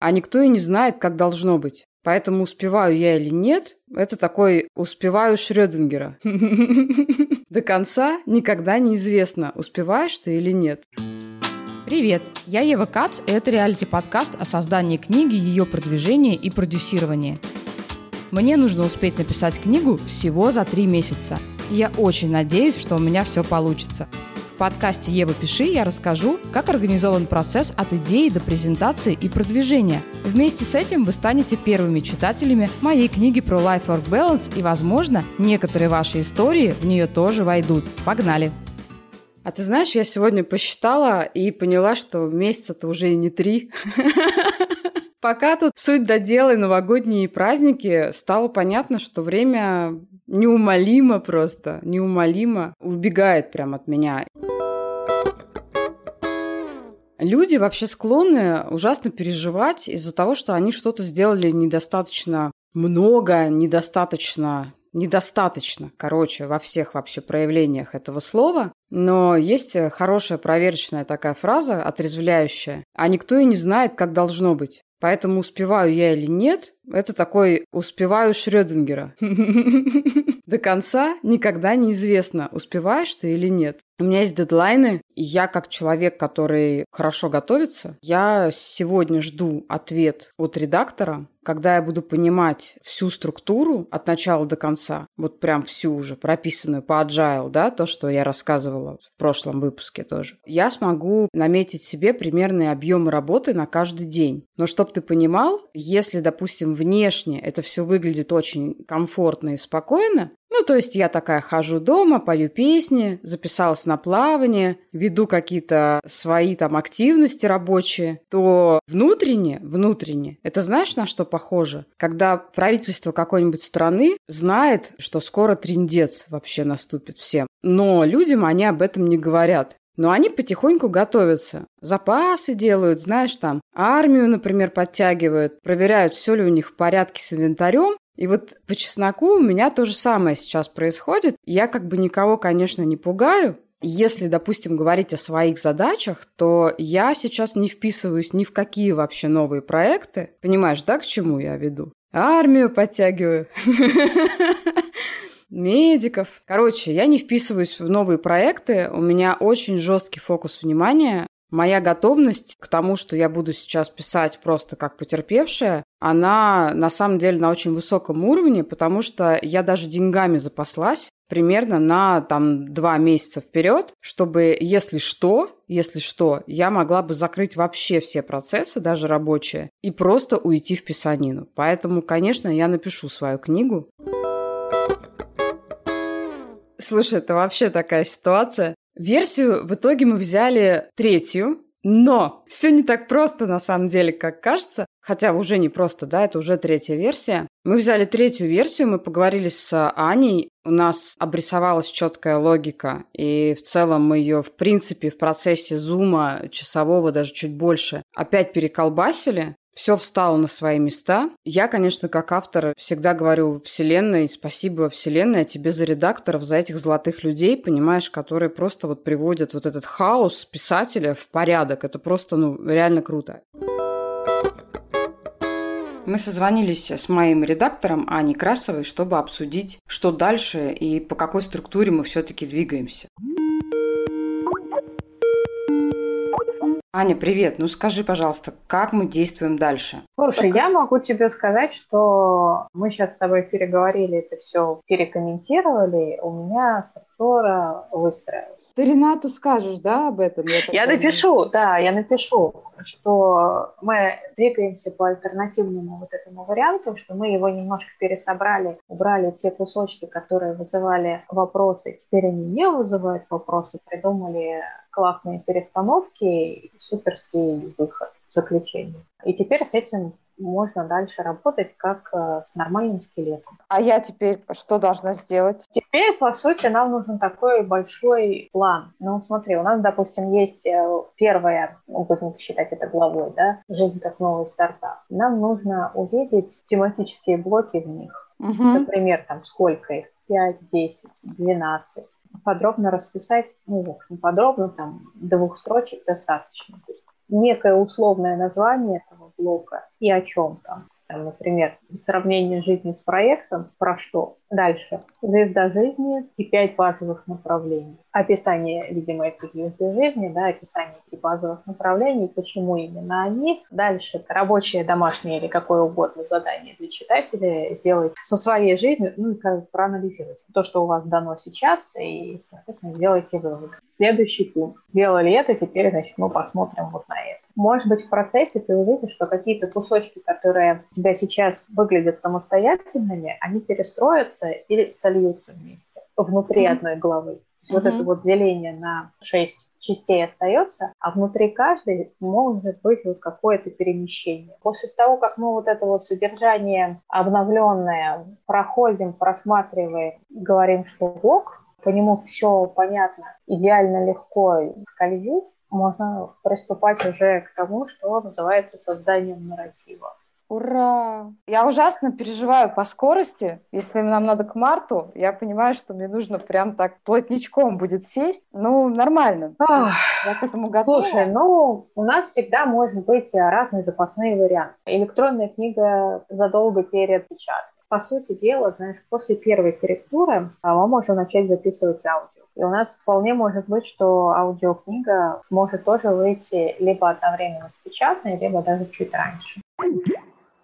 а никто и не знает, как должно быть. Поэтому успеваю я или нет, это такой успеваю Шрёдингера. До конца никогда неизвестно, успеваешь ты или нет. Привет, я Ева Кац, и это реалити-подкаст о создании книги, ее продвижении и продюсировании. Мне нужно успеть написать книгу всего за три месяца. Я очень надеюсь, что у меня все получится – подкасте «Ева, пиши» я расскажу, как организован процесс от идеи до презентации и продвижения. Вместе с этим вы станете первыми читателями моей книги про Life-Work Balance и, возможно, некоторые ваши истории в нее тоже войдут. Погнали! А ты знаешь, я сегодня посчитала и поняла, что месяца-то уже и не три. Пока тут суть до дела и новогодние праздники, стало понятно, что время неумолимо просто, неумолимо убегает прям от меня. Люди вообще склонны ужасно переживать из-за того, что они что-то сделали недостаточно много, недостаточно недостаточно, короче, во всех вообще проявлениях этого слова. Но есть хорошая проверочная такая фраза, отрезвляющая, а никто и не знает, как должно быть. Поэтому успеваю я или нет, это такой успеваю Шрёдингера. До конца никогда неизвестно, успеваешь ты или нет. У меня есть дедлайны, и я как человек, который хорошо готовится, я сегодня жду ответ от редактора, когда я буду понимать всю структуру от начала до конца, вот прям всю уже прописанную по agile, да, то, что я рассказывала в прошлом выпуске тоже, я смогу наметить себе примерный объем работы на каждый день. Но чтобы ты понимал, если, допустим, внешне это все выглядит очень комфортно и спокойно, ну, то есть я такая хожу дома, пою песни, записалась на плавание, веду какие-то свои там активности рабочие, то внутренне, внутренне, это знаешь, на что похоже? Когда правительство какой-нибудь страны знает, что скоро трендец вообще наступит всем. Но людям они об этом не говорят. Но они потихоньку готовятся. Запасы делают, знаешь, там армию, например, подтягивают, проверяют, все ли у них в порядке с инвентарем. И вот по чесноку у меня то же самое сейчас происходит. Я как бы никого, конечно, не пугаю, если, допустим, говорить о своих задачах, то я сейчас не вписываюсь ни в какие вообще новые проекты. Понимаешь, да, к чему я веду? Армию подтягиваю. медиков. Короче, я не вписываюсь в новые проекты, у меня очень жесткий фокус внимания. Моя готовность к тому, что я буду сейчас писать просто как потерпевшая, она на самом деле на очень высоком уровне, потому что я даже деньгами запаслась примерно на там два месяца вперед, чтобы, если что, если что, я могла бы закрыть вообще все процессы, даже рабочие, и просто уйти в писанину. Поэтому, конечно, я напишу свою книгу. Слушай, это вообще такая ситуация. Версию в итоге мы взяли третью, но все не так просто на самом деле, как кажется. Хотя уже не просто, да, это уже третья версия. Мы взяли третью версию, мы поговорили с Аней, у нас обрисовалась четкая логика, и в целом мы ее, в принципе, в процессе зума часового, даже чуть больше, опять переколбасили все встало на свои места. Я, конечно, как автор всегда говорю Вселенной, спасибо Вселенной, а тебе за редакторов, за этих золотых людей, понимаешь, которые просто вот приводят вот этот хаос писателя в порядок. Это просто, ну, реально круто. Мы созвонились с моим редактором Аней Красовой, чтобы обсудить, что дальше и по какой структуре мы все-таки двигаемся. Аня, привет. Ну скажи, пожалуйста, как мы действуем дальше? Слушай, я могу тебе сказать, что мы сейчас с тобой переговорили, это все перекомментировали. У меня структура выстроилась. Ты Ренату скажешь, да, об этом? Я, я напишу, да, я напишу, что мы двигаемся по альтернативному вот этому варианту, что мы его немножко пересобрали, убрали те кусочки, которые вызывали вопросы, теперь они не вызывают вопросы, придумали классные перестановки, суперский выход в заключение. И теперь с этим можно дальше работать как э, с нормальным скелетом. А я теперь что должна сделать? Теперь, по сути, нам нужен такой большой план. Ну, смотри, у нас, допустим, есть э, первое, ну, будем считать это главой, да, жизнь как новый стартап. Нам нужно увидеть тематические блоки в них. Угу. Например, там сколько их? 5, 10, 12. Подробно расписать, ну, в общем, подробно, там, двух строчек достаточно. То есть некое условное название этого блока и о чем там. Там, например, сравнение жизни с проектом, про что? Дальше. Звезда жизни и пять базовых направлений. Описание, видимо, этой звезды жизни, да, описание этих базовых направлений, почему именно они. Дальше рабочее, домашнее или какое угодно задание для читателя сделать со своей жизнью, ну, как проанализировать то, что у вас дано сейчас, и, соответственно, сделайте выводы. Следующий пункт. Сделали это, теперь, значит, мы посмотрим вот на это. Может быть, в процессе ты увидишь, что какие-то кусочки, которые у тебя сейчас выглядят самостоятельными, они перестроятся или сольются вместе внутри mm-hmm. одной главы. Mm-hmm. Вот это вот деление на шесть частей остается, а внутри каждой может быть вот какое-то перемещение. После того, как мы вот это вот содержание обновленное проходим, просматриваем, говорим, что ок, по нему все понятно, идеально легко скользить, можно приступать уже к тому, что называется созданием нарратива. Ура! Я ужасно переживаю по скорости. Если нам надо к марту, я понимаю, что мне нужно прям так плотничком будет сесть. Ну, нормально. Ах, я к этому готова. Слушай, ну, у нас всегда может быть разные запасные варианты. Электронная книга задолго перед печаткой. По сути дела, знаешь, после первой корректуры а, мы можем начать записывать аудио. И у нас вполне может быть, что аудиокнига может тоже выйти либо одновременно с печатной, либо даже чуть раньше.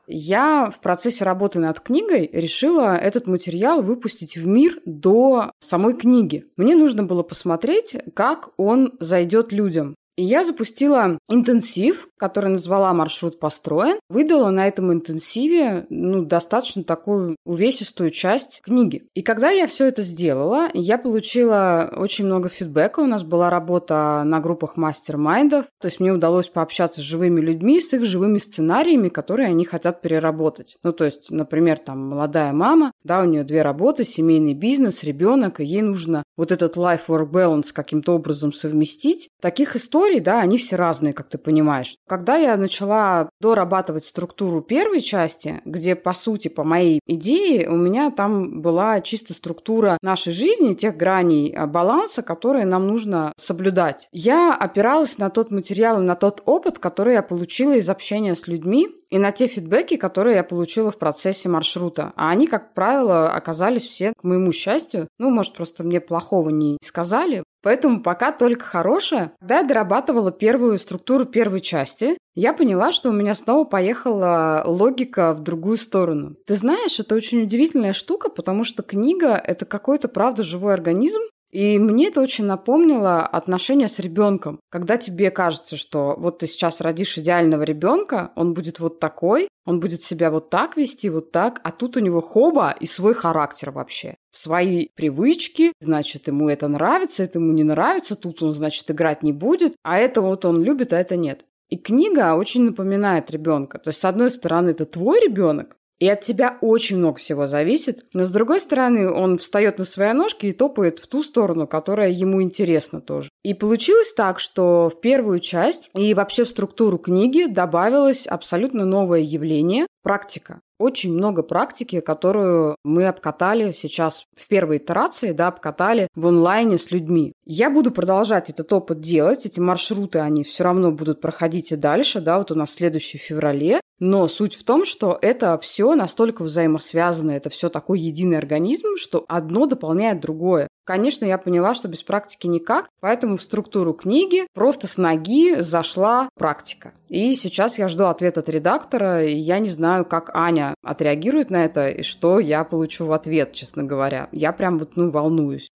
Я в процессе работы над книгой решила этот материал выпустить в мир до самой книги. Мне нужно было посмотреть, как он зайдет людям. И я запустила интенсив, который назвала «Маршрут построен». Выдала на этом интенсиве ну, достаточно такую увесистую часть книги. И когда я все это сделала, я получила очень много фидбэка. У нас была работа на группах мастер-майндов. То есть мне удалось пообщаться с живыми людьми, с их живыми сценариями, которые они хотят переработать. Ну, то есть, например, там молодая мама, да, у нее две работы, семейный бизнес, ребенок, и ей нужно вот этот life-work balance каким-то образом совместить. Таких историй да, они все разные, как ты понимаешь. Когда я начала дорабатывать структуру первой части, где, по сути, по моей идее, у меня там была чисто структура нашей жизни, тех граней а, баланса, которые нам нужно соблюдать. Я опиралась на тот материал и на тот опыт, который я получила из общения с людьми, и на те фидбэки, которые я получила в процессе маршрута. А они, как правило, оказались все, к моему счастью, ну, может, просто мне плохого не сказали. Поэтому пока только хорошее. Когда я дорабатывала первую структуру первой части, я поняла, что у меня снова поехала логика в другую сторону. Ты знаешь, это очень удивительная штука, потому что книга — это какой-то, правда, живой организм, и мне это очень напомнило отношения с ребенком. Когда тебе кажется, что вот ты сейчас родишь идеального ребенка, он будет вот такой, он будет себя вот так вести, вот так, а тут у него хоба и свой характер вообще. Свои привычки, значит, ему это нравится, это ему не нравится, тут он, значит, играть не будет, а это вот он любит, а это нет. И книга очень напоминает ребенка. То есть, с одной стороны, это твой ребенок, и от тебя очень много всего зависит. Но с другой стороны, он встает на свои ножки и топает в ту сторону, которая ему интересна тоже. И получилось так, что в первую часть и вообще в структуру книги добавилось абсолютно новое явление – практика очень много практики, которую мы обкатали сейчас в первой итерации, да, обкатали в онлайне с людьми. Я буду продолжать этот опыт делать, эти маршруты, они все равно будут проходить и дальше, да, вот у нас следующий феврале, но суть в том, что это все настолько взаимосвязано, это все такой единый организм, что одно дополняет другое. Конечно, я поняла, что без практики никак, поэтому в структуру книги просто с ноги зашла практика. И сейчас я жду ответ от редактора, и я не знаю, как Аня отреагирует на это, и что я получу в ответ, честно говоря. Я прям вот, ну, волнуюсь.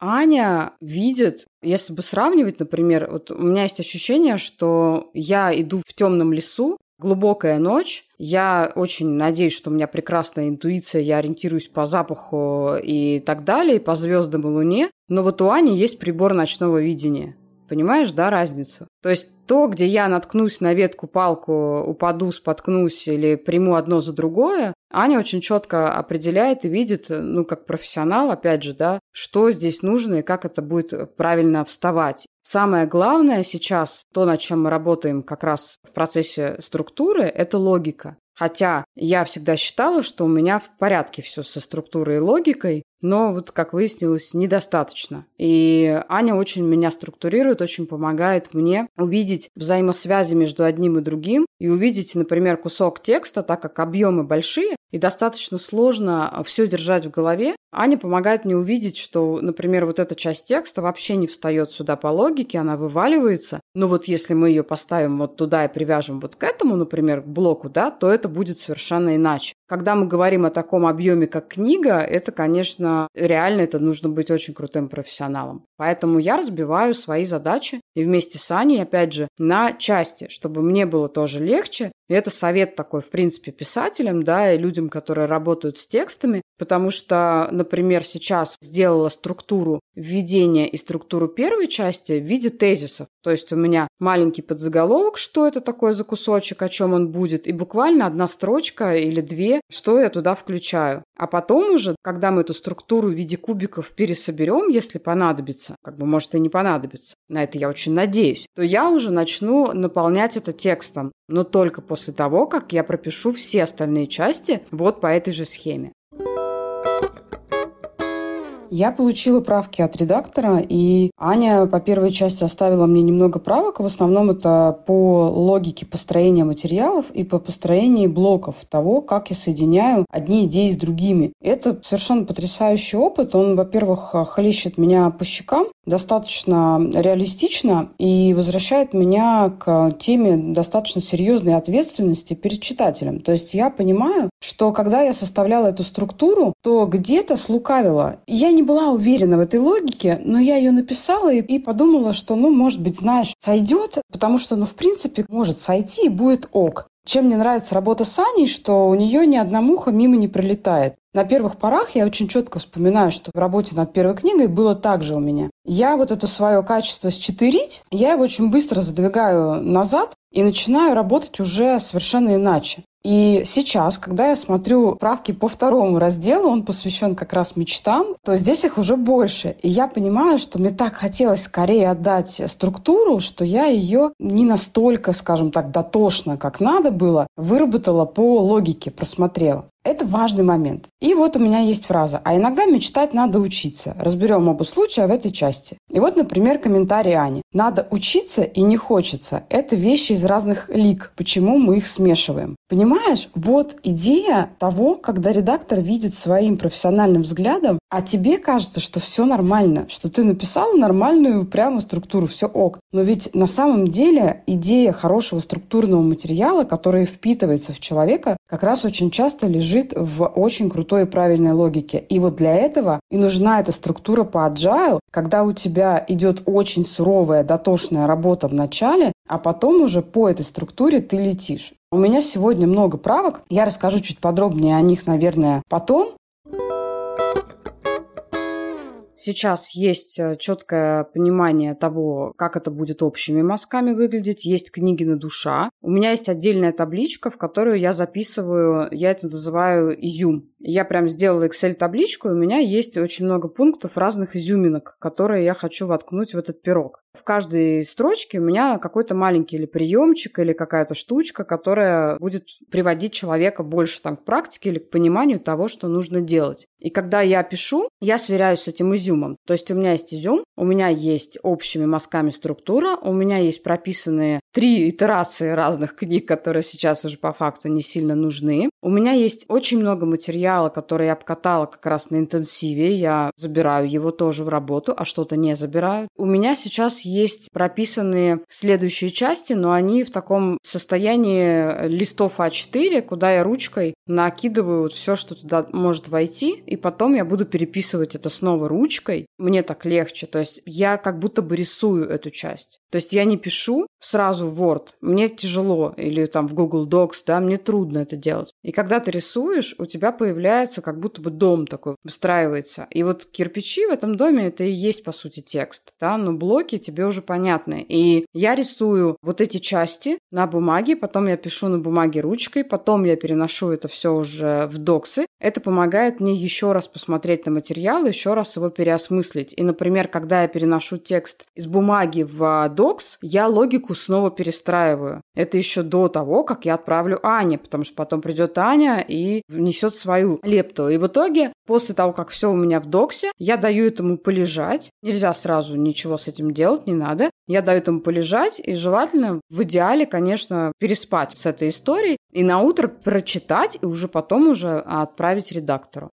Аня видит, если бы сравнивать, например, вот у меня есть ощущение, что я иду в темном лесу, глубокая ночь. Я очень надеюсь, что у меня прекрасная интуиция, я ориентируюсь по запаху и так далее, по звездам и луне. Но вот у Ани есть прибор ночного видения. Понимаешь, да, разницу? То есть то, где я наткнусь на ветку, палку, упаду, споткнусь или приму одно за другое, Аня очень четко определяет и видит, ну, как профессионал, опять же, да, что здесь нужно и как это будет правильно вставать. Самое главное сейчас, то, над чем мы работаем как раз в процессе структуры, это логика. Хотя я всегда считала, что у меня в порядке все со структурой и логикой, но вот, как выяснилось, недостаточно. И Аня очень меня структурирует, очень помогает мне увидеть взаимосвязи между одним и другим и увидеть, например, кусок текста, так как объемы большие, и достаточно сложно все держать в голове. Аня помогает мне увидеть, что, например, вот эта часть текста вообще не встает сюда по логике, она вываливается. Но вот если мы ее поставим вот туда и привяжем вот к этому, например, к блоку, да, то это будет совершенно иначе. Когда мы говорим о таком объеме, как книга, это, конечно, реально это нужно быть очень крутым профессионалом. Поэтому я разбиваю свои задачи и вместе с Аней, опять же, на части, чтобы мне было тоже легче. И это совет такой, в принципе, писателям, да, и людям, которые работают с текстами, потому что, например, сейчас сделала структуру введения и структуру первой части в виде тезисов. То есть у меня маленький подзаголовок, что это такое за кусочек, о чем он будет, и буквально одна строчка или две, что я туда включаю. А потом уже, когда мы эту структуру в виде кубиков пересоберем, если понадобится, как бы может и не понадобится, на это я очень надеюсь, то я уже начну наполнять это текстом, но только после того, как я пропишу все остальные части вот по этой же схеме. Я получила правки от редактора, и Аня по первой части оставила мне немного правок. В основном это по логике построения материалов и по построению блоков того, как я соединяю одни идеи с другими. Это совершенно потрясающий опыт. Он, во-первых, хлещет меня по щекам, достаточно реалистично и возвращает меня к теме достаточно серьезной ответственности перед читателем. То есть я понимаю, что когда я составляла эту структуру, то где-то слукавила. Я не не была уверена в этой логике, но я ее написала и, и подумала, что, ну, может быть, знаешь, сойдет, потому что, ну, в принципе, может сойти и будет ок. Чем мне нравится работа с Аней, что у нее ни одна муха мимо не пролетает. На первых порах я очень четко вспоминаю, что в работе над первой книгой было так же у меня. Я вот это свое качество счетырить, я его очень быстро задвигаю назад и начинаю работать уже совершенно иначе. И сейчас, когда я смотрю правки по второму разделу, он посвящен как раз мечтам, то здесь их уже больше. И я понимаю, что мне так хотелось скорее отдать структуру, что я ее не настолько, скажем так, дотошно, как надо было, выработала по логике, просмотрела. Это важный момент. И вот у меня есть фраза. А иногда мечтать надо учиться. Разберем оба случая в этой части. И вот, например, комментарий Ани. Надо учиться и не хочется. Это вещи из разных лик. Почему мы их смешиваем? Понимаешь? Вот идея того, когда редактор видит своим профессиональным взглядом, а тебе кажется, что все нормально, что ты написал нормальную прямо структуру, все ок. Но ведь на самом деле идея хорошего структурного материала, который впитывается в человека, как раз очень часто лежит в очень крутой и правильной логике. И вот для этого и нужна эта структура по agile, когда у тебя идет очень суровая, дотошная работа в начале, а потом уже по этой структуре ты летишь. У меня сегодня много правок. Я расскажу чуть подробнее о них, наверное, потом. Сейчас есть э, четкое понимание того, как это будет общими мазками выглядеть. Есть книги на душа. У меня есть отдельная табличка, в которую я записываю, я это называю изюм. Я прям сделала Excel-табличку, и у меня есть очень много пунктов разных изюминок, которые я хочу воткнуть в этот пирог. В каждой строчке у меня какой-то маленький или приемчик, или какая-то штучка, которая будет приводить человека больше там, к практике или к пониманию того, что нужно делать. И когда я пишу, я сверяюсь с этим изюмом. То есть у меня есть изюм, у меня есть общими мазками структура, у меня есть прописанные три итерации разных книг, которые сейчас уже по факту не сильно нужны. У меня есть очень много материала, который я обкатала как раз на интенсиве. Я забираю его тоже в работу, а что-то не забираю. У меня сейчас есть прописанные следующие части, но они в таком состоянии листов А4, куда я ручкой накидываю вот все, что туда может войти, и потом я буду переписывать это снова ручкой. Мне так легче. То есть я как будто бы рисую эту часть. То есть я не пишу сразу в Word. Мне тяжело. Или там в Google Docs, да, мне трудно это делать. И когда ты рисуешь, у тебя появляется как будто бы дом такой, выстраивается. И вот кирпичи в этом доме это и есть, по сути, текст. Да, но блоки тебе уже понятны. И я рисую вот эти части на бумаге, потом я пишу на бумаге ручкой, потом я переношу это все уже в доксы. Это помогает мне еще раз посмотреть на материал, еще раз его переосмыслить. И, например, когда я переношу текст из бумаги в Docs, я логику снова перестраиваю. Это еще до того, как я отправлю Ане, потому что потом придет Аня и внесет свою лепту. И в итоге, после того, как все у меня в доксе, я даю этому полежать. Нельзя сразу ничего с этим делать, не надо. Я даю этому полежать, и желательно в идеале, конечно, переспать с этой историей и на утро прочитать, и уже потом уже отправить редактору.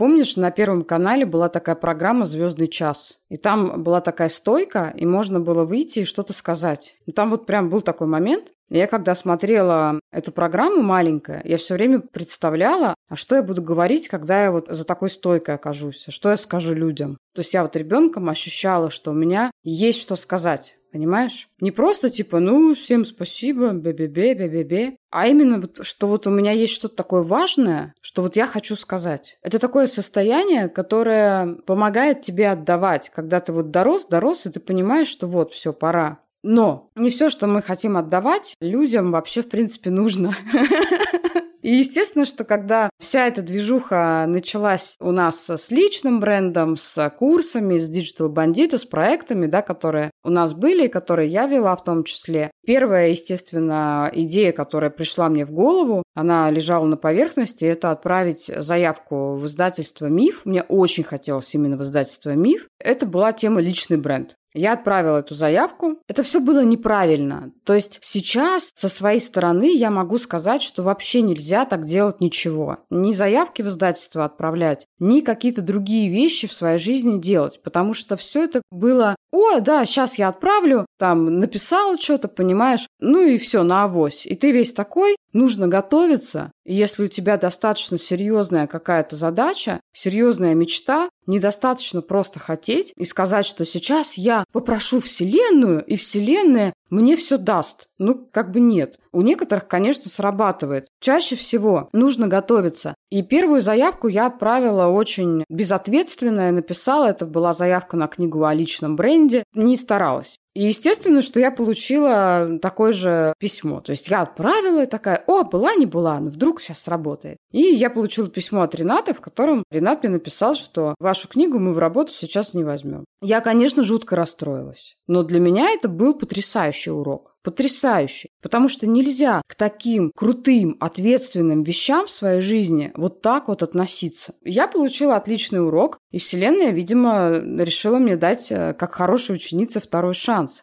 Помнишь, на Первом канале была такая программа «Звездный час». И там была такая стойка, и можно было выйти и что-то сказать. И там вот прям был такой момент. Я когда смотрела эту программу маленькая, я все время представляла, а что я буду говорить, когда я вот за такой стойкой окажусь, а что я скажу людям. То есть я вот ребенком ощущала, что у меня есть что сказать. Понимаешь? Не просто типа, ну, всем спасибо, бе-бе-бе, бе-бе-бе, а именно, вот, что вот у меня есть что-то такое важное, что вот я хочу сказать. Это такое состояние, которое помогает тебе отдавать, когда ты вот дорос, дорос, и ты понимаешь, что вот, все, пора. Но не все, что мы хотим отдавать, людям вообще, в принципе, нужно. И естественно, что когда вся эта движуха началась у нас с личным брендом, с курсами, с Digital Bandit, с проектами, да, которые у нас были, и которые я вела в том числе, первая, естественно, идея, которая пришла мне в голову, она лежала на поверхности, это отправить заявку в издательство «Миф». Мне очень хотелось именно в издательство «Миф». Это была тема «Личный бренд». Я отправила эту заявку. Это все было неправильно. То есть сейчас со своей стороны я могу сказать, что вообще нельзя так делать ничего. Ни заявки в издательство отправлять, ни какие-то другие вещи в своей жизни делать. Потому что все это было о, да, сейчас я отправлю, там, написал что-то, понимаешь, ну и все, на авось. И ты весь такой, нужно готовиться. Если у тебя достаточно серьезная какая-то задача, серьезная мечта, недостаточно просто хотеть и сказать, что сейчас я попрошу Вселенную, и Вселенная мне все даст. Ну, как бы нет. У некоторых, конечно, срабатывает. Чаще всего нужно готовиться. И первую заявку я отправила очень безответственно. Я написала, это была заявка на книгу о личном бренде. Не старалась. И естественно, что я получила такое же письмо. То есть я отправила и такая, о, была, не была, но вдруг сейчас сработает. И я получила письмо от Рената, в котором Ренат мне написал, что вашу книгу мы в работу сейчас не возьмем. Я, конечно, жутко расстроилась. Но для меня это был потрясающий урок. Потрясающий. Потому что нельзя к таким крутым, ответственным вещам в своей жизни вот так вот относиться. Я получила отличный урок, и Вселенная, видимо, решила мне дать, э, как хорошей ученице, второй шанс.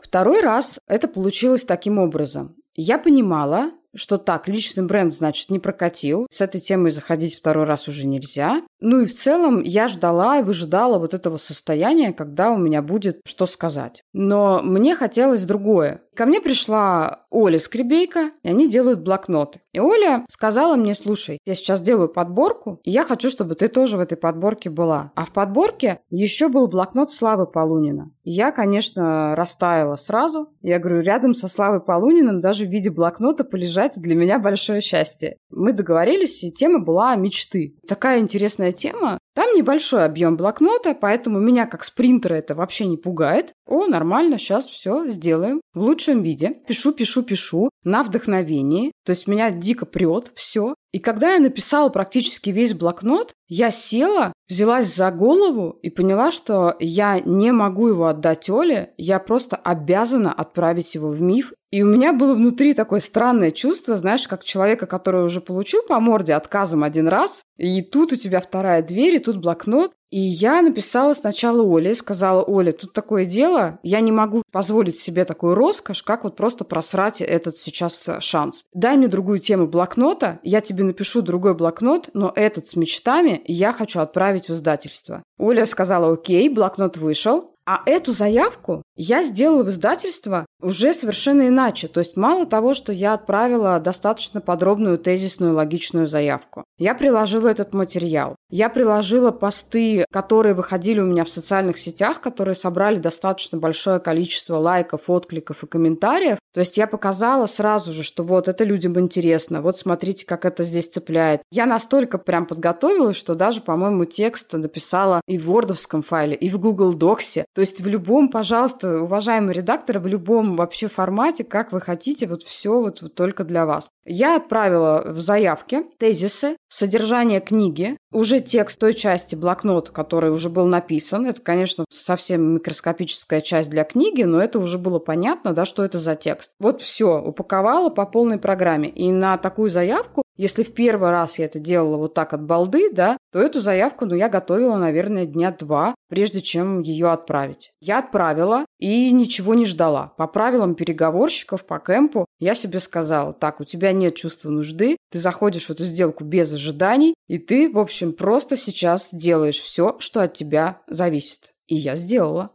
Второй раз это получилось таким образом. Я понимала, что так, личный бренд, значит, не прокатил. С этой темой заходить второй раз уже нельзя. Ну и в целом я ждала и выжидала вот этого состояния, когда у меня будет что сказать. Но мне хотелось другое. Ко мне пришла Оля Скребейка, и они делают блокноты. И Оля сказала мне, слушай, я сейчас делаю подборку, и я хочу, чтобы ты тоже в этой подборке была. А в подборке еще был блокнот Славы Полунина. я, конечно, растаяла сразу. Я говорю, рядом со Славой Полуниным даже в виде блокнота полежать для меня большое счастье. Мы договорились, и тема была мечты. Такая интересная тема. Небольшой объем блокнота, поэтому меня как спринтера это вообще не пугает. О, нормально, сейчас все сделаем в лучшем виде. Пишу, пишу, пишу на вдохновении. То есть меня дико прет все. И когда я написала практически весь блокнот, я села, взялась за голову и поняла, что я не могу его отдать Оле, я просто обязана отправить его в миф. И у меня было внутри такое странное чувство, знаешь, как человека, который уже получил по морде отказом один раз, и тут у тебя вторая дверь, и тут блокнот, и я написала сначала Оле, сказала, Оля, тут такое дело, я не могу позволить себе такую роскошь, как вот просто просрать этот сейчас э, шанс. Дай мне другую тему блокнота, я тебе напишу другой блокнот, но этот с мечтами я хочу отправить в издательство. Оля сказала, окей, блокнот вышел, а эту заявку я сделала в издательство уже совершенно иначе. То есть мало того, что я отправила достаточно подробную тезисную логичную заявку. Я приложила этот материал. Я приложила посты, которые выходили у меня в социальных сетях, которые собрали достаточно большое количество лайков, откликов и комментариев. То есть я показала сразу же, что вот это людям интересно, вот смотрите, как это здесь цепляет. Я настолько прям подготовилась, что даже, по-моему, текст написала и в вордовском файле, и в Google Доксе. То есть в любом, пожалуйста, пожалуйста, уважаемые редакторы, в любом вообще формате, как вы хотите, вот все вот, вот только для вас. Я отправила в заявке тезисы, содержание книги, уже текст той части блокнота, который уже был написан. Это, конечно, совсем микроскопическая часть для книги, но это уже было понятно, да, что это за текст. Вот все, упаковала по полной программе. И на такую заявку если в первый раз я это делала вот так от балды, да, то эту заявку, ну, я готовила, наверное, дня два, прежде чем ее отправить. Я отправила и ничего не ждала. По правилам переговорщиков по кемпу я себе сказала, так, у тебя нет чувства нужды, ты заходишь в эту сделку без ожиданий, и ты, в общем, просто сейчас делаешь все, что от тебя зависит. И я сделала.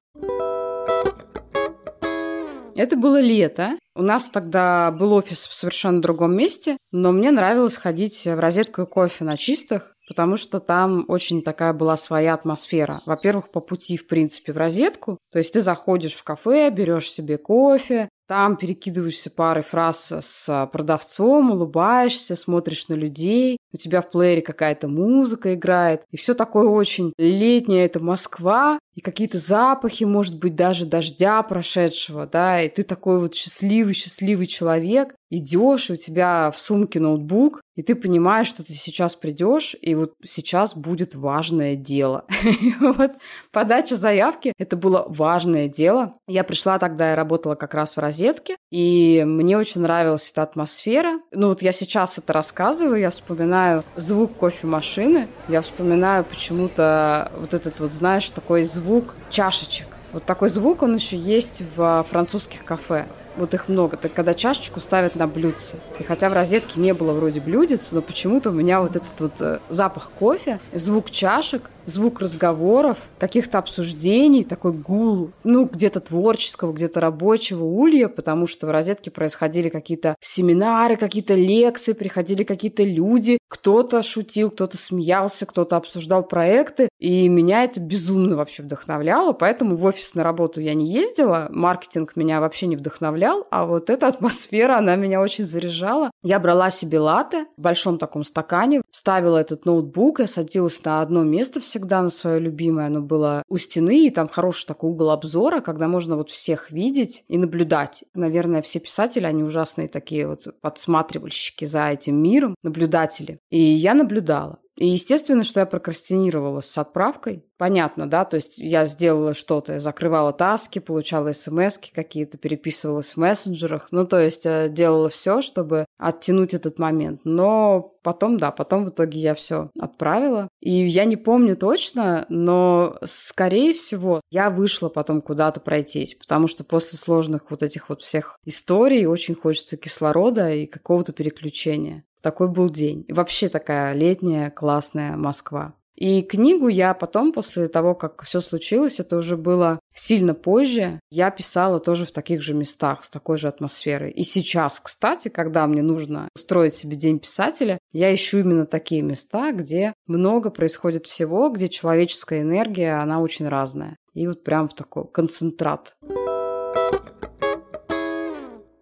Это было лето. У нас тогда был офис в совершенно другом месте, но мне нравилось ходить в розетку и кофе на чистых, потому что там очень такая была своя атмосфера. Во-первых, по пути, в принципе, в розетку. То есть ты заходишь в кафе, берешь себе кофе, там перекидываешься парой фраз с продавцом, улыбаешься, смотришь на людей, у тебя в плеере какая-то музыка играет, и все такое очень летнее, это Москва, и какие-то запахи, может быть, даже дождя прошедшего, да, и ты такой вот счастливый-счастливый человек, идешь, и у тебя в сумке ноутбук, и ты понимаешь, что ты сейчас придешь, и вот сейчас будет важное дело. Вот подача заявки – это было важное дело. Я пришла тогда, я работала как раз в розетке, и мне очень нравилась эта атмосфера. Ну вот я сейчас это рассказываю, я вспоминаю звук кофемашины, я вспоминаю почему-то вот этот вот, знаешь, такой звук чашечек. Вот такой звук, он еще есть в французских кафе вот их много, так когда чашечку ставят на блюдце. И хотя в розетке не было вроде блюдец, но почему-то у меня вот этот вот э, запах кофе, звук чашек, звук разговоров, каких-то обсуждений, такой гул, ну, где-то творческого, где-то рабочего улья, потому что в розетке происходили какие-то семинары, какие-то лекции, приходили какие-то люди, кто-то шутил, кто-то смеялся, кто-то обсуждал проекты, и меня это безумно вообще вдохновляло, поэтому в офис на работу я не ездила, маркетинг меня вообще не вдохновлял, а вот эта атмосфера, она меня очень заряжала. Я брала себе латте в большом таком стакане, ставила этот ноутбук, я садилась на одно место все всегда на свое любимое. Оно было у стены, и там хороший такой угол обзора, когда можно вот всех видеть и наблюдать. Наверное, все писатели, они ужасные такие вот подсматривальщики за этим миром, наблюдатели. И я наблюдала. И естественно, что я прокрастинировала с отправкой. Понятно, да, то есть я сделала что-то, я закрывала таски, получала смс какие-то, переписывалась в мессенджерах. Ну, то есть я делала все, чтобы оттянуть этот момент. Но потом, да, потом в итоге я все отправила. И я не помню точно, но, скорее всего, я вышла потом куда-то пройтись, потому что после сложных вот этих вот всех историй очень хочется кислорода и какого-то переключения. Такой был день. И вообще такая летняя классная Москва. И книгу я потом, после того, как все случилось, это уже было сильно позже, я писала тоже в таких же местах, с такой же атмосферой. И сейчас, кстати, когда мне нужно устроить себе день писателя, я ищу именно такие места, где много происходит всего, где человеческая энергия, она очень разная. И вот прям в такой концентрат.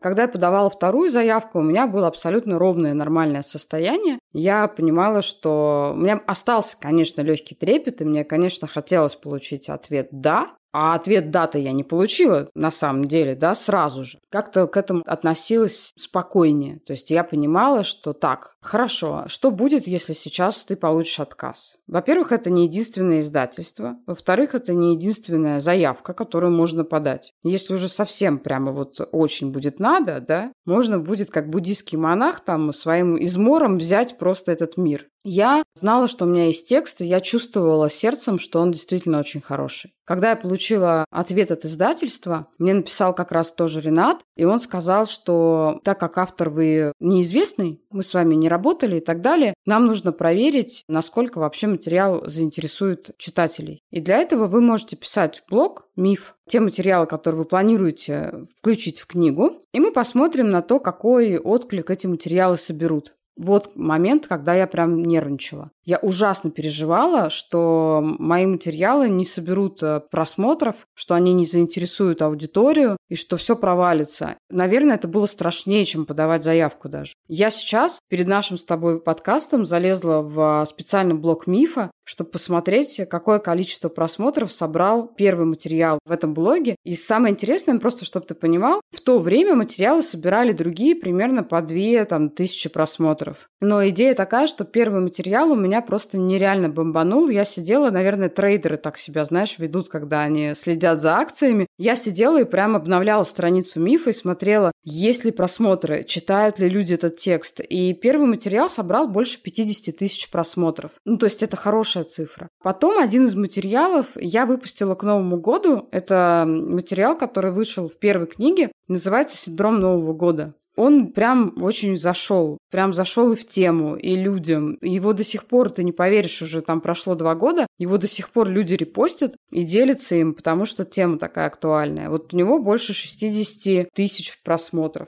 Когда я подавала вторую заявку, у меня было абсолютно ровное нормальное состояние. Я понимала, что у меня остался, конечно, легкий трепет, и мне, конечно, хотелось получить ответ «да», а ответ даты я не получила на самом деле, да, сразу же. Как-то к этому относилась спокойнее. То есть я понимала, что так, хорошо, что будет, если сейчас ты получишь отказ? Во-первых, это не единственное издательство. Во-вторых, это не единственная заявка, которую можно подать. Если уже совсем прямо вот очень будет надо, да, можно будет как буддийский монах там своим измором взять просто этот мир. Я знала, что у меня есть текст, и я чувствовала сердцем, что он действительно очень хороший. Когда я получила ответ от издательства, мне написал как раз тоже Ренат, и он сказал, что так как автор вы неизвестный, мы с вами не работали и так далее, нам нужно проверить, насколько вообще материал заинтересует читателей. И для этого вы можете писать в блог «Миф», те материалы, которые вы планируете включить в книгу, и мы посмотрим на то, какой отклик эти материалы соберут. Вот момент, когда я прям нервничала. Я ужасно переживала, что мои материалы не соберут э, просмотров, что они не заинтересуют аудиторию, и что все провалится. Наверное, это было страшнее, чем подавать заявку даже. Я сейчас перед нашим с тобой подкастом залезла в специальный блок мифа, чтобы посмотреть, какое количество просмотров собрал первый материал в этом блоге. И самое интересное, просто чтобы ты понимал, в то время материалы собирали другие примерно по две там, тысячи просмотров. Но идея такая, что первый материал у меня просто нереально бомбанул. Я сидела, наверное, трейдеры так себя, знаешь, ведут, когда они следят за акциями. Я сидела и прям обновляла страницу мифа и смотрела, есть ли просмотры, читают ли люди этот текст. И первый материал собрал больше 50 тысяч просмотров. Ну, то есть это хорошая цифра. Потом один из материалов я выпустила к Новому году. Это материал, который вышел в первой книге. Называется «Синдром Нового года» он прям очень зашел, прям зашел и в тему, и людям. Его до сих пор, ты не поверишь, уже там прошло два года, его до сих пор люди репостят и делятся им, потому что тема такая актуальная. Вот у него больше 60 тысяч просмотров.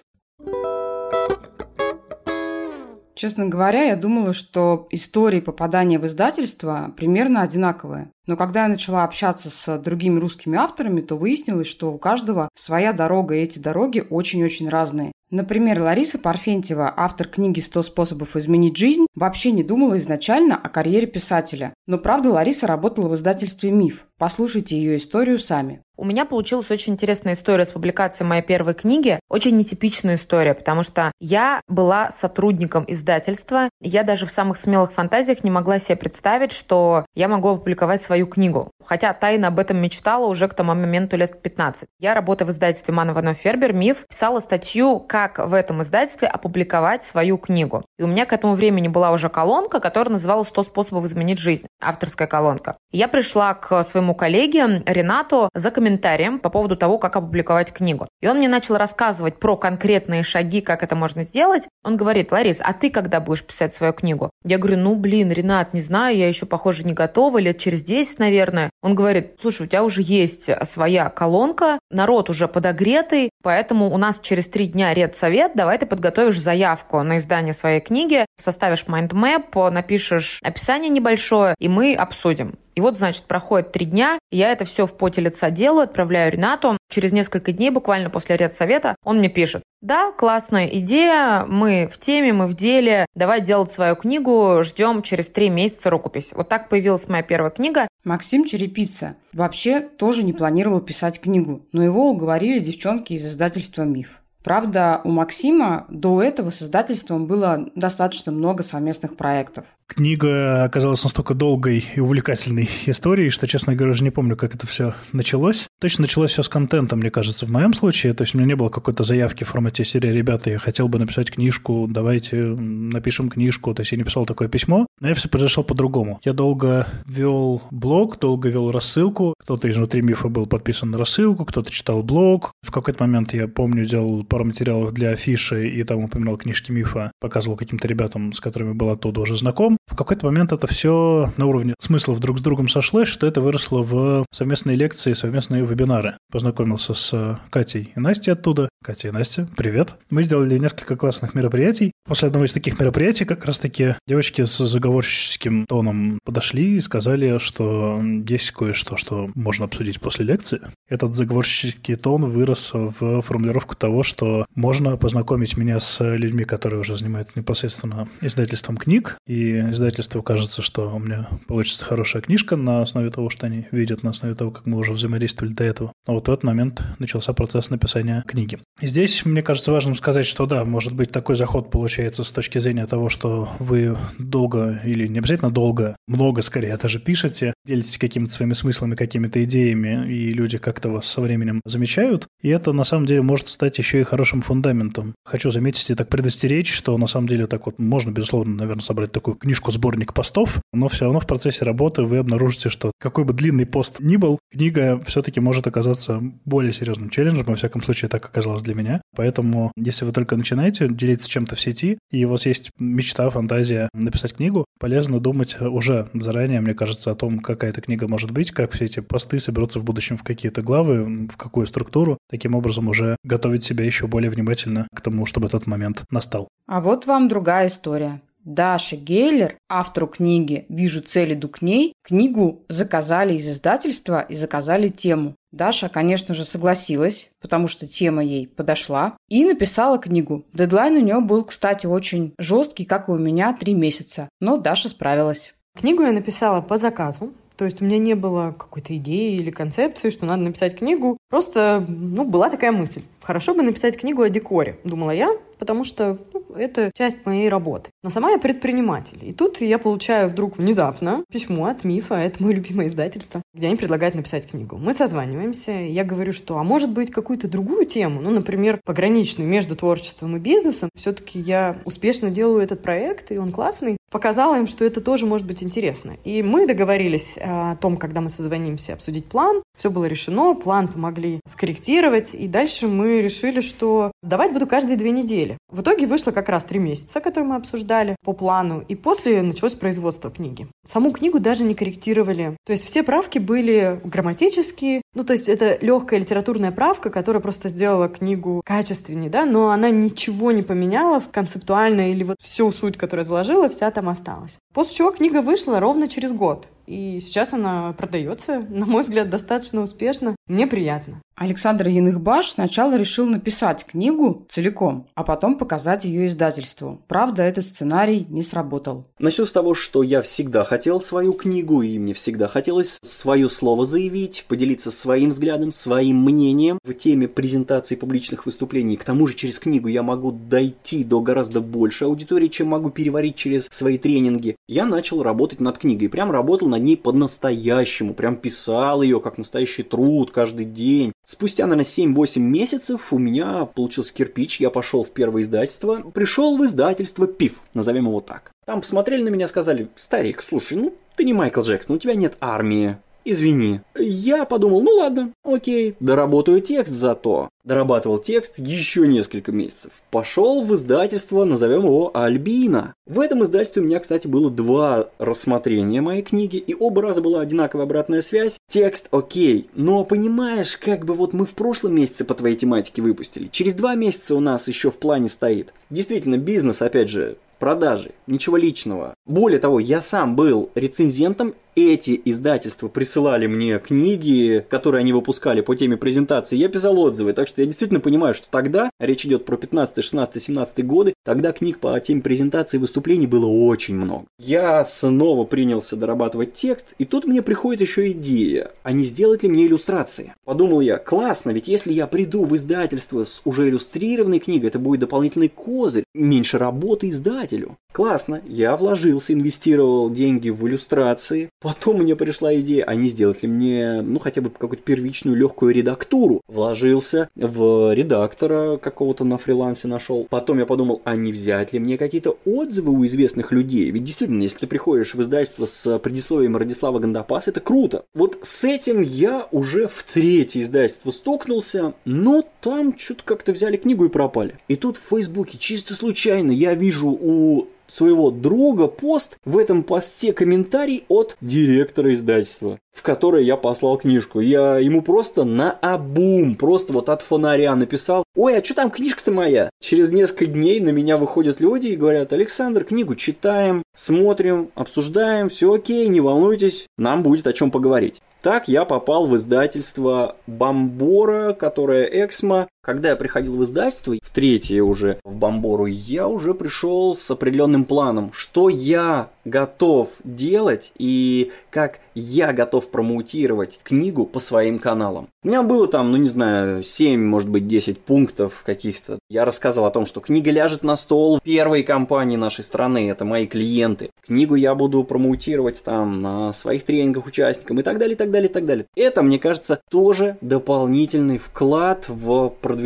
Честно говоря, я думала, что истории попадания в издательство примерно одинаковые. Но когда я начала общаться с другими русскими авторами, то выяснилось, что у каждого своя дорога, и эти дороги очень-очень разные. Например, Лариса Парфентьева, автор книги «100 способов изменить жизнь», вообще не думала изначально о карьере писателя. Но правда, Лариса работала в издательстве «Миф». Послушайте ее историю сами. У меня получилась очень интересная история с публикацией моей первой книги. Очень нетипичная история, потому что я была сотрудником издательства. Я даже в самых смелых фантазиях не могла себе представить, что я могу опубликовать свою книгу. Хотя тайно об этом мечтала уже к тому моменту лет 15. Я работаю в издательстве Ман Иванов Фербер, МИФ, писала статью, как в этом издательстве опубликовать свою книгу. И у меня к этому времени была уже колонка, которая называлась «100 способов изменить жизнь», авторская колонка. Я пришла к своему коллеге Ренату за комментарием комментарием по поводу того, как опубликовать книгу. И он мне начал рассказывать про конкретные шаги, как это можно сделать. Он говорит, Ларис, а ты когда будешь писать свою книгу? Я говорю, ну, блин, Ренат, не знаю, я еще, похоже, не готова, лет через 10, наверное. Он говорит, слушай, у тебя уже есть своя колонка, народ уже подогретый, поэтому у нас через три дня редсовет, давай ты подготовишь заявку на издание своей книги, составишь mind map, напишешь описание небольшое, и мы обсудим. И вот, значит, проходит три дня, я это все в поте лица делаю, отправляю Ренату. Через несколько дней, буквально после редсовета, он мне пишет. Да, классная идея, мы в теме, мы в деле, давай делать свою книгу, ждем через три месяца рукопись. Вот так появилась моя первая книга. Максим Черепица вообще тоже не планировал писать книгу, но его уговорили девчонки из издательства «Миф». Правда, у Максима до этого с издательством было достаточно много совместных проектов. Книга оказалась настолько долгой и увлекательной историей, что, честно говоря, уже не помню, как это все началось. Точно началось все с контентом, мне кажется, в моем случае. То есть у меня не было какой-то заявки в формате серии «Ребята, я хотел бы написать книжку, давайте напишем книжку». То есть я не писал такое письмо, но я все произошло по-другому. Я долго вел блог, долго вел рассылку. Кто-то изнутри мифа был подписан на рассылку, кто-то читал блог. В какой-то момент, я помню, делал пару материалов для афиши и там упоминал книжки мифа, показывал каким-то ребятам, с которыми был оттуда уже знаком. В какой-то момент это все на уровне смыслов друг с другом сошлось, что это выросло в совместные лекции, совместные вебинары. Познакомился с Катей и Настей оттуда. Катя и Настя, привет. Мы сделали несколько классных мероприятий. После одного из таких мероприятий как раз-таки девочки с заговорческим тоном подошли и сказали, что есть кое-что, что можно обсудить после лекции. Этот заговорческий тон вырос в формулировку того, что можно познакомить меня с людьми, которые уже занимаются непосредственно издательством книг, и издательству кажется, что у меня получится хорошая книжка на основе того, что они видят, на основе того, как мы уже взаимодействовали до этого. Но вот в этот момент начался процесс написания книги. И здесь, мне кажется, важным сказать, что да, может быть, такой заход получается с точки зрения того, что вы долго или не обязательно долго, много скорее даже пишете, делитесь какими-то своими смыслами, какими-то идеями, и люди как-то вас со временем замечают. И это на самом деле может стать еще и хорошим фундаментом. Хочу заметить и так предостеречь, что на самом деле так вот можно, безусловно, наверное, собрать такую книжку-сборник постов, но все равно в процессе работы вы обнаружите, что какой бы длинный пост ни был, книга все-таки может оказаться более серьезным челленджем, во всяком случае так оказалось для меня. Поэтому, если вы только начинаете делиться чем-то в сети, и у вас есть мечта, фантазия написать книгу, полезно думать уже заранее, мне кажется, о том, какая эта книга может быть, как все эти посты соберутся в будущем в какие-то главы, в какую структуру. Таким образом уже готовить себя еще более внимательно к тому, чтобы этот момент настал. А вот вам другая история. Даша Гейлер, автору книги «Вижу цель, иду к ней», книгу заказали из издательства и заказали тему. Даша, конечно же, согласилась, потому что тема ей подошла, и написала книгу. Дедлайн у нее был, кстати, очень жесткий, как и у меня, три месяца. Но Даша справилась. Книгу я написала по заказу. То есть у меня не было какой-то идеи или концепции, что надо написать книгу. Просто, ну, была такая мысль. Хорошо бы написать книгу о декоре, думала я, потому что ну, это часть моей работы. Но сама я предприниматель. И тут я получаю вдруг внезапно письмо от Мифа, это мое любимое издательство, где они предлагают написать книгу. Мы созваниваемся, я говорю, что, а может быть, какую-то другую тему, ну, например, пограничную между творчеством и бизнесом. Все-таки я успешно делаю этот проект, и он классный. Показала им, что это тоже может быть интересно. И мы договорились э, о том, когда мы созвонимся, обсудить план. Все было решено, план помогли скорректировать, и дальше мы решили, что сдавать буду каждые две недели. В итоге вышло как раз три месяца, которые мы обсуждали по плану, и после началось производство книги. Саму книгу даже не корректировали. То есть все правки были грамматические, ну то есть это легкая литературная правка, которая просто сделала книгу качественнее, да, но она ничего не поменяла в концептуально или вот всю суть, которую заложила, вся там осталась. После чего книга вышла ровно через год. И сейчас она продается, на мой взгляд, достаточно успешно. Мне приятно. Александр Яныхбаш сначала решил написать книгу целиком, а потом показать ее издательству. Правда, этот сценарий не сработал. Начну с того, что я всегда хотел свою книгу, и мне всегда хотелось свое слово заявить, поделиться своим взглядом, своим мнением в теме презентации публичных выступлений. К тому же через книгу я могу дойти до гораздо большей аудитории, чем могу переварить через свои тренинги. Я начал работать над книгой, прям работал над ней по-настоящему, прям писал ее как настоящий труд каждый день. Спустя, наверное, 7-8 месяцев у меня получился кирпич, я пошел в первое издательство, пришел в издательство ПИФ, назовем его так. Там посмотрели на меня, сказали, старик, слушай, ну ты не Майкл Джексон, у тебя нет армии, извини. Я подумал, ну ладно, окей, доработаю текст зато. Дорабатывал текст еще несколько месяцев. Пошел в издательство, назовем его Альбина. В этом издательстве у меня, кстати, было два рассмотрения моей книги, и оба раза была одинаковая обратная связь. Текст окей, но понимаешь, как бы вот мы в прошлом месяце по твоей тематике выпустили. Через два месяца у нас еще в плане стоит. Действительно, бизнес, опять же, продажи, ничего личного. Более того, я сам был рецензентом эти издательства присылали мне книги, которые они выпускали по теме презентации, я писал отзывы, так что я действительно понимаю, что тогда, речь идет про 15, 16, 17 годы, тогда книг по теме презентации и выступлений было очень много. Я снова принялся дорабатывать текст, и тут мне приходит еще идея, а не сделать ли мне иллюстрации? Подумал я, классно, ведь если я приду в издательство с уже иллюстрированной книгой, это будет дополнительный козырь, меньше работы издателю. Классно, я вложился, инвестировал деньги в иллюстрации, Потом мне пришла идея, а не сделать ли мне, ну, хотя бы какую-то первичную легкую редактуру. Вложился в редактора какого-то на фрилансе нашел. Потом я подумал, а не взять ли мне какие-то отзывы у известных людей? Ведь действительно, если ты приходишь в издательство с предисловием Радислава Гандапас, это круто. Вот с этим я уже в третье издательство стукнулся, но там что-то как-то взяли книгу и пропали. И тут в Фейсбуке чисто случайно я вижу у своего друга пост, в этом посте комментарий от директора издательства, в которое я послал книжку. Я ему просто на обум, просто вот от фонаря написал, ой, а что там книжка-то моя? Через несколько дней на меня выходят люди и говорят, Александр, книгу читаем, смотрим, обсуждаем, все окей, не волнуйтесь, нам будет о чем поговорить. Так я попал в издательство Бомбора, которое Эксмо. Когда я приходил в издательство, в третье уже в Бомбору, я уже пришел с определенным планом, что я готов делать и как я готов промоутировать книгу по своим каналам. У меня было там, ну не знаю, 7, может быть 10 пунктов каких-то. Я рассказал о том, что книга ляжет на стол первой компании нашей страны, это мои клиенты. Книгу я буду промоутировать там на своих тренингах участникам и так далее, и так далее, и так далее. Это, мне кажется, тоже дополнительный вклад в продвижение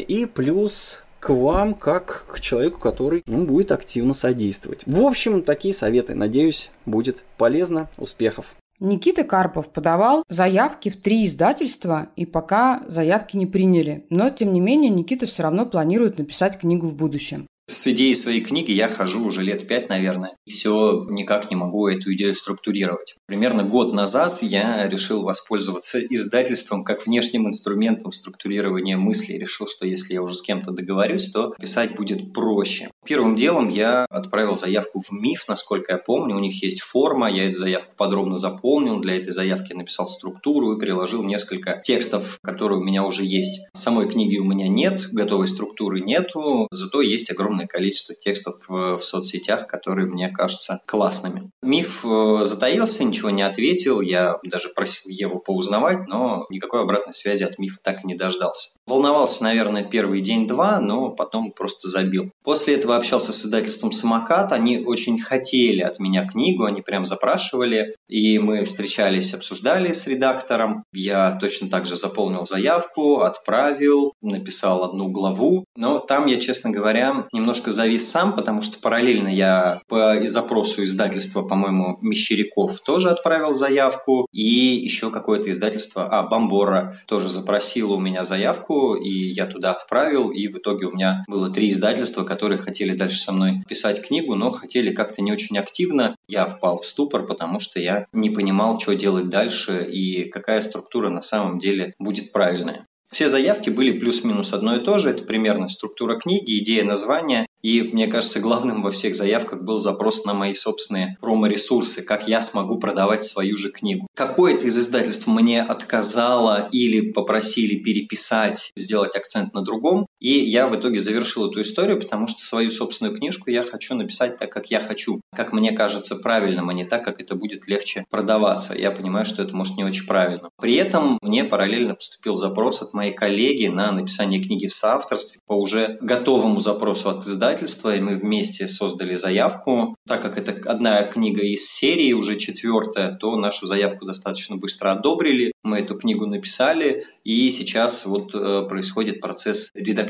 и плюс к вам как к человеку, который ну, будет активно содействовать. В общем, такие советы. Надеюсь, будет полезно. Успехов! Никита Карпов подавал заявки в три издательства, и пока заявки не приняли. Но, тем не менее, Никита все равно планирует написать книгу в будущем. С идеей своей книги я хожу уже лет пять, наверное, и все никак не могу эту идею структурировать. Примерно год назад я решил воспользоваться издательством как внешним инструментом структурирования мыслей. Решил, что если я уже с кем-то договорюсь, то писать будет проще. Первым делом я отправил заявку в МИФ, насколько я помню. У них есть форма, я эту заявку подробно заполнил. Для этой заявки написал структуру и приложил несколько текстов, которые у меня уже есть. Самой книги у меня нет, готовой структуры нету, зато есть огромное количество текстов в, в соцсетях, которые мне кажутся классными. МИФ э, затаился, ничего не ответил. Я даже просил Еву поузнавать, но никакой обратной связи от МИФа так и не дождался. Волновался, наверное, первый день-два, но потом просто забил. После этого общался с издательством «Самокат». Они очень хотели от меня книгу, они прям запрашивали. И мы встречались, обсуждали с редактором. Я точно так же заполнил заявку, отправил, написал одну главу. Но там я, честно говоря, немножко завис сам, потому что параллельно я по запросу издательства, по-моему, Мещеряков тоже отправил заявку. И еще какое-то издательство, а, Бомбора тоже запросило у меня заявку, и я туда отправил. И в итоге у меня было три издательства, которые хотели дальше со мной писать книгу, но хотели как-то не очень активно. Я впал в ступор, потому что я не понимал, что делать дальше и какая структура на самом деле будет правильная. Все заявки были плюс-минус одно и то же. Это примерно структура книги, идея названия. И мне кажется, главным во всех заявках был запрос на мои собственные промо-ресурсы, как я смогу продавать свою же книгу. Какое-то из издательств мне отказало или попросили переписать, сделать акцент на другом. И я в итоге завершил эту историю, потому что свою собственную книжку я хочу написать так, как я хочу, как мне кажется правильным, а не так, как это будет легче продаваться. Я понимаю, что это может не очень правильно. При этом мне параллельно поступил запрос от моей коллеги на написание книги в соавторстве по уже готовому запросу от издательства, и мы вместе создали заявку. Так как это одна книга из серии, уже четвертая, то нашу заявку достаточно быстро одобрили. Мы эту книгу написали, и сейчас вот э, происходит процесс редактирования.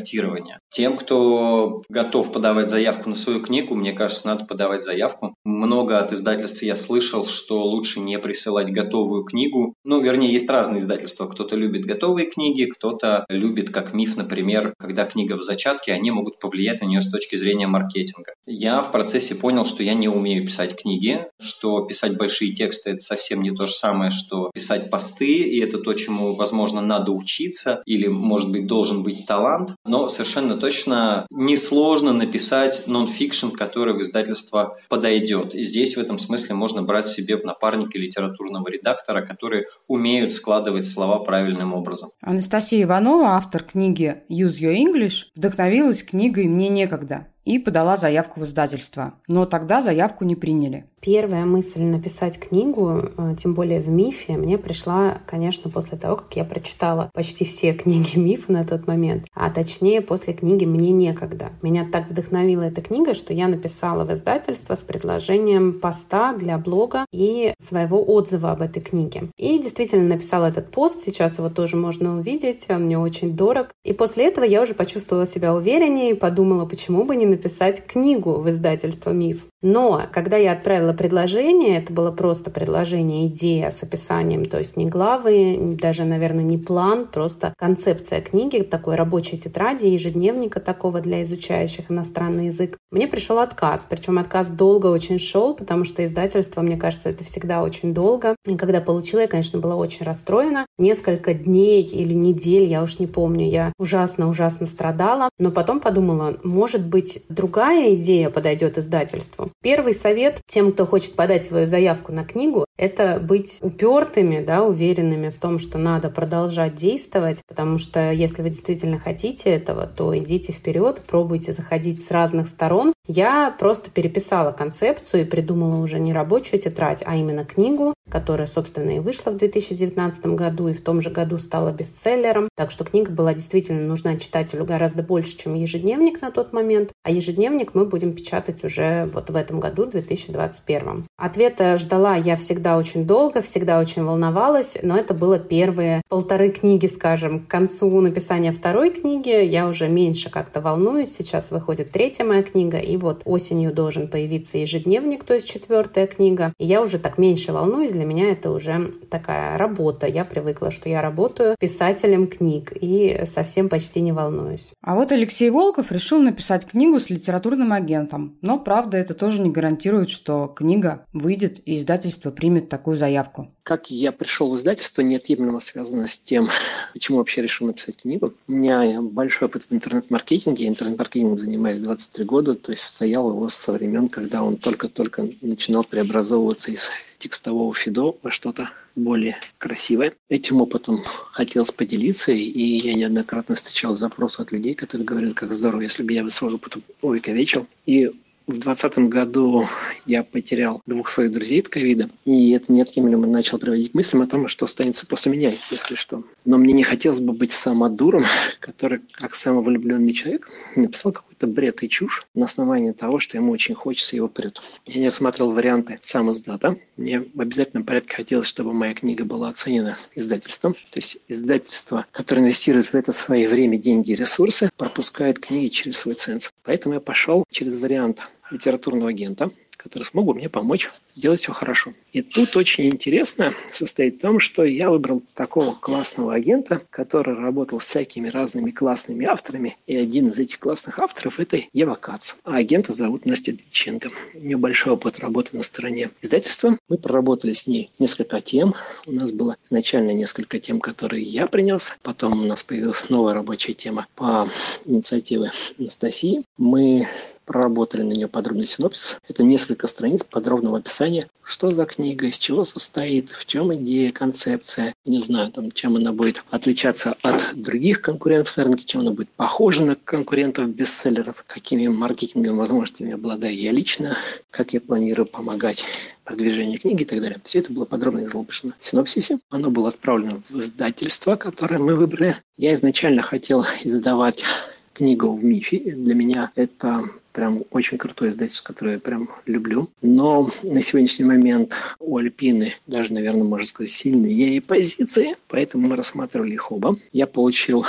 Тем, кто готов подавать заявку на свою книгу, мне кажется, надо подавать заявку. Много от издательств я слышал, что лучше не присылать готовую книгу. Ну, вернее, есть разные издательства. Кто-то любит готовые книги, кто-то любит, как миф, например, когда книга в зачатке, они могут повлиять на нее с точки зрения маркетинга. Я в процессе понял, что я не умею писать книги, что писать большие тексты – это совсем не то же самое, что писать посты, и это то, чему, возможно, надо учиться, или, может быть, должен быть талант. Но совершенно точно несложно написать нон-фикшн, который в издательство подойдет. И здесь в этом смысле можно брать себе в напарника литературного редактора, которые умеют складывать слова правильным образом. Анастасия Иванова, автор книги «Use Your English», вдохновилась книгой «Мне некогда» и подала заявку в издательство. Но тогда заявку не приняли. Первая мысль написать книгу, э, тем более в мифе, мне пришла, конечно, после того, как я прочитала почти все книги мифа на тот момент, а точнее после книги «Мне некогда». Меня так вдохновила эта книга, что я написала в издательство с предложением поста для блога и своего отзыва об этой книге. И действительно написала этот пост, сейчас его тоже можно увидеть, он мне очень дорог. И после этого я уже почувствовала себя увереннее и подумала, почему бы не написать книгу в издательство «Миф». Но когда я отправила предложение, это было просто предложение, идея с описанием, то есть не главы, даже, наверное, не план, просто концепция книги, такой рабочей тетради, ежедневника такого для изучающих иностранный язык. Мне пришел отказ, причем отказ долго очень шел, потому что издательство, мне кажется, это всегда очень долго. И когда получила, я, конечно, была очень расстроена. Несколько дней или недель, я уж не помню, я ужасно-ужасно страдала, но потом подумала, может быть, другая идея подойдет издательству. Первый совет тем, кто хочет подать свою заявку на книгу, это быть упертыми, да, уверенными в том, что надо продолжать действовать, потому что если вы действительно хотите этого, то идите вперед, пробуйте заходить с разных сторон. Я просто переписала концепцию и придумала уже не рабочую тетрадь, а именно книгу, которая, собственно, и вышла в 2019 году, и в том же году стала бестселлером. Так что книга была действительно нужна читателю гораздо больше, чем ежедневник на тот момент. А ежедневник мы будем печатать уже вот в этом году, 2021. Ответа ждала я всегда очень долго, всегда очень волновалась, но это было первые полторы книги, скажем. К концу написания второй книги я уже меньше как-то волнуюсь. Сейчас выходит третья моя книга, и вот осенью должен появиться ежедневник, то есть четвертая книга. И я уже так меньше волнуюсь, для меня это уже такая работа. Я привыкла, что я работаю писателем книг и совсем почти не волнуюсь. А вот Алексей Волков решил написать книгу с литературным агентом. Но, правда, это тоже не гарантирует, что книга выйдет и издательство примет примет такую заявку? Как я пришел в издательство, неотъемлемо связано с тем, почему вообще решил написать книгу. У меня большой опыт в интернет-маркетинге. Интернет-маркетингом занимаюсь 23 года, то есть стоял его со времен, когда он только-только начинал преобразовываться из текстового фидо во что-то более красивое. Этим опытом хотелось поделиться, и я неоднократно встречал запросы от людей, которые говорят, как здорово, если бы я свой опыт увековечил. И в 2020 году я потерял двух своих друзей от ковида, и это неотъемлемо начал приводить к мыслям о том, что останется после меня, если что. Но мне не хотелось бы быть самодуром, который, как самовлюбленный человек, написал какой-то бред и чушь на основании того, что ему очень хочется его прет. Я не осмотрел варианты сам издата. Мне в обязательном порядке хотелось, чтобы моя книга была оценена издательством. То есть издательство, которое инвестирует в это свое время, деньги и ресурсы, пропускает книги через свой ценз. Поэтому я пошел через вариант литературного агента, который смог бы мне помочь сделать все хорошо. И тут очень интересно состоит в том, что я выбрал такого классного агента, который работал с всякими разными классными авторами. И один из этих классных авторов – это Ева Кац. А агента зовут Настя Диченко. У нее большой опыт работы на стороне издательства. Мы проработали с ней несколько тем. У нас было изначально несколько тем, которые я принес. Потом у нас появилась новая рабочая тема по инициативе Анастасии. Мы проработали на нее подробный синопсис. Это несколько страниц подробного описания, что за книга, из чего состоит, в чем идея, концепция. Не знаю, там, чем она будет отличаться от других конкурентов на рынке, чем она будет похожа на конкурентов бестселлеров, какими маркетинговыми возможностями обладаю я лично, как я планирую помогать продвижению книги и так далее. Все это было подробно изложено в синопсисе. Оно было отправлено в издательство, которое мы выбрали. Я изначально хотел издавать книгу в мифе. Для меня это прям очень крутой издательство, которое я прям люблю. Но на сегодняшний момент у Альпины даже, наверное, можно сказать, сильные позиции, поэтому мы рассматривали их оба. Я получил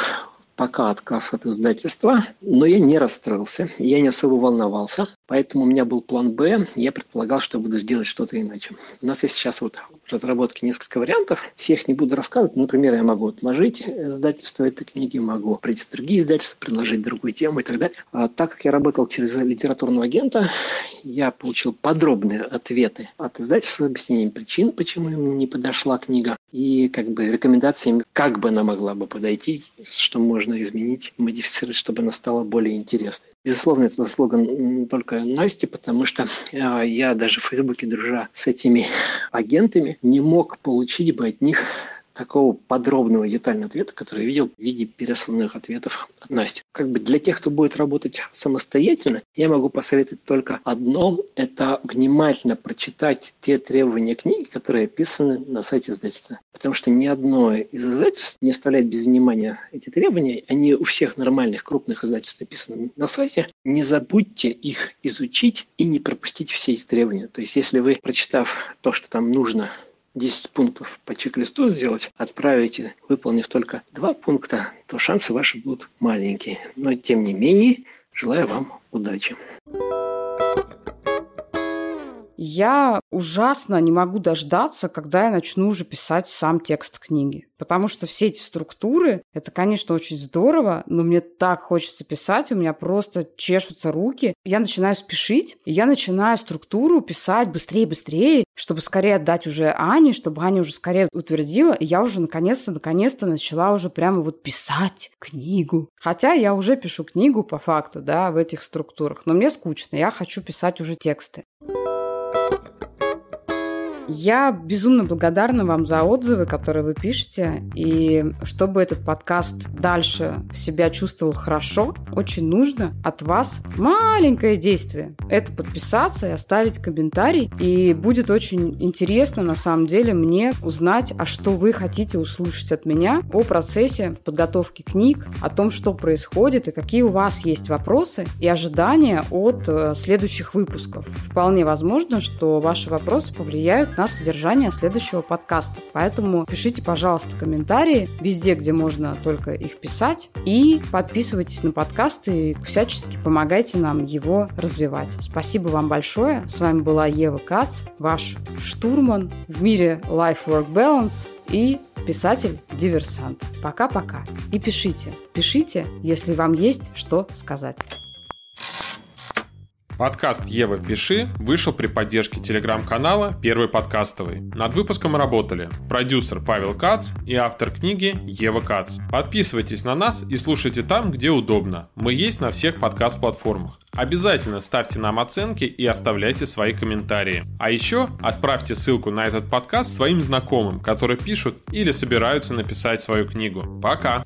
пока отказ от издательства, но я не расстроился, я не особо волновался, поэтому у меня был план «Б», я предполагал, что буду делать что-то иначе. У нас есть сейчас вот в разработке несколько вариантов, всех не буду рассказывать, например, я могу отложить издательство этой книги, могу прийти с другие издательства, предложить другую тему и так далее. А так как я работал через литературного агента, я получил подробные ответы от издательства с объяснением причин, почему им не подошла книга, и как бы рекомендациями, как бы она могла бы подойти, что можно изменить, модифицировать, чтобы она стала более интересной. Безусловно, это заслуга только Насти, потому что а, я даже в Фейсбуке, дружа с этими агентами, не мог получить бы от них такого подробного детального ответа, который я видел в виде пересланных ответов от Насти. Как бы для тех, кто будет работать самостоятельно, я могу посоветовать только одно – это внимательно прочитать те требования книги, которые описаны на сайте издательства. Потому что ни одно из издательств не оставляет без внимания эти требования. Они у всех нормальных крупных издательств написаны на сайте. Не забудьте их изучить и не пропустить все эти требования. То есть, если вы, прочитав то, что там нужно 10 пунктов по чек-листу сделать, отправите, выполнив только два пункта, то шансы ваши будут маленькие. Но тем не менее, желаю вам удачи. Я ужасно не могу дождаться, когда я начну уже писать сам текст книги. Потому что все эти структуры, это, конечно, очень здорово, но мне так хочется писать, у меня просто чешутся руки. Я начинаю спешить, и я начинаю структуру писать быстрее-быстрее, чтобы скорее отдать уже Ане, чтобы Аня уже скорее утвердила, и я уже наконец-то, наконец-то начала уже прямо вот писать книгу. Хотя я уже пишу книгу по факту, да, в этих структурах, но мне скучно, я хочу писать уже тексты. Я безумно благодарна вам за отзывы, которые вы пишете. И чтобы этот подкаст дальше себя чувствовал хорошо, очень нужно от вас маленькое действие. Это подписаться и оставить комментарий. И будет очень интересно, на самом деле, мне узнать, а что вы хотите услышать от меня о процессе подготовки книг, о том, что происходит и какие у вас есть вопросы и ожидания от э, следующих выпусков. Вполне возможно, что ваши вопросы повлияют на содержание следующего подкаста. Поэтому пишите, пожалуйста, комментарии везде, где можно только их писать. И подписывайтесь на подкаст и всячески помогайте нам его развивать. Спасибо вам большое. С вами была Ева Кац, ваш штурман в мире Life-Work Balance и писатель-диверсант. Пока-пока. И пишите. Пишите, если вам есть что сказать. Подкаст «Ева, пиши» вышел при поддержке телеграм-канала «Первый подкастовый». Над выпуском работали продюсер Павел Кац и автор книги Ева Кац. Подписывайтесь на нас и слушайте там, где удобно. Мы есть на всех подкаст-платформах. Обязательно ставьте нам оценки и оставляйте свои комментарии. А еще отправьте ссылку на этот подкаст своим знакомым, которые пишут или собираются написать свою книгу. Пока!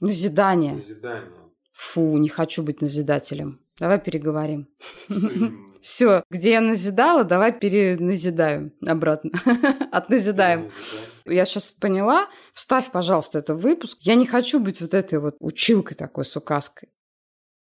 Назидание. Назидание. Фу, не хочу быть назидателем. Давай переговорим. Все, где я назидала, давай переназидаем обратно. Отназидаем. Я сейчас поняла. Вставь, пожалуйста, это в выпуск. Я не хочу быть вот этой вот училкой такой с указкой.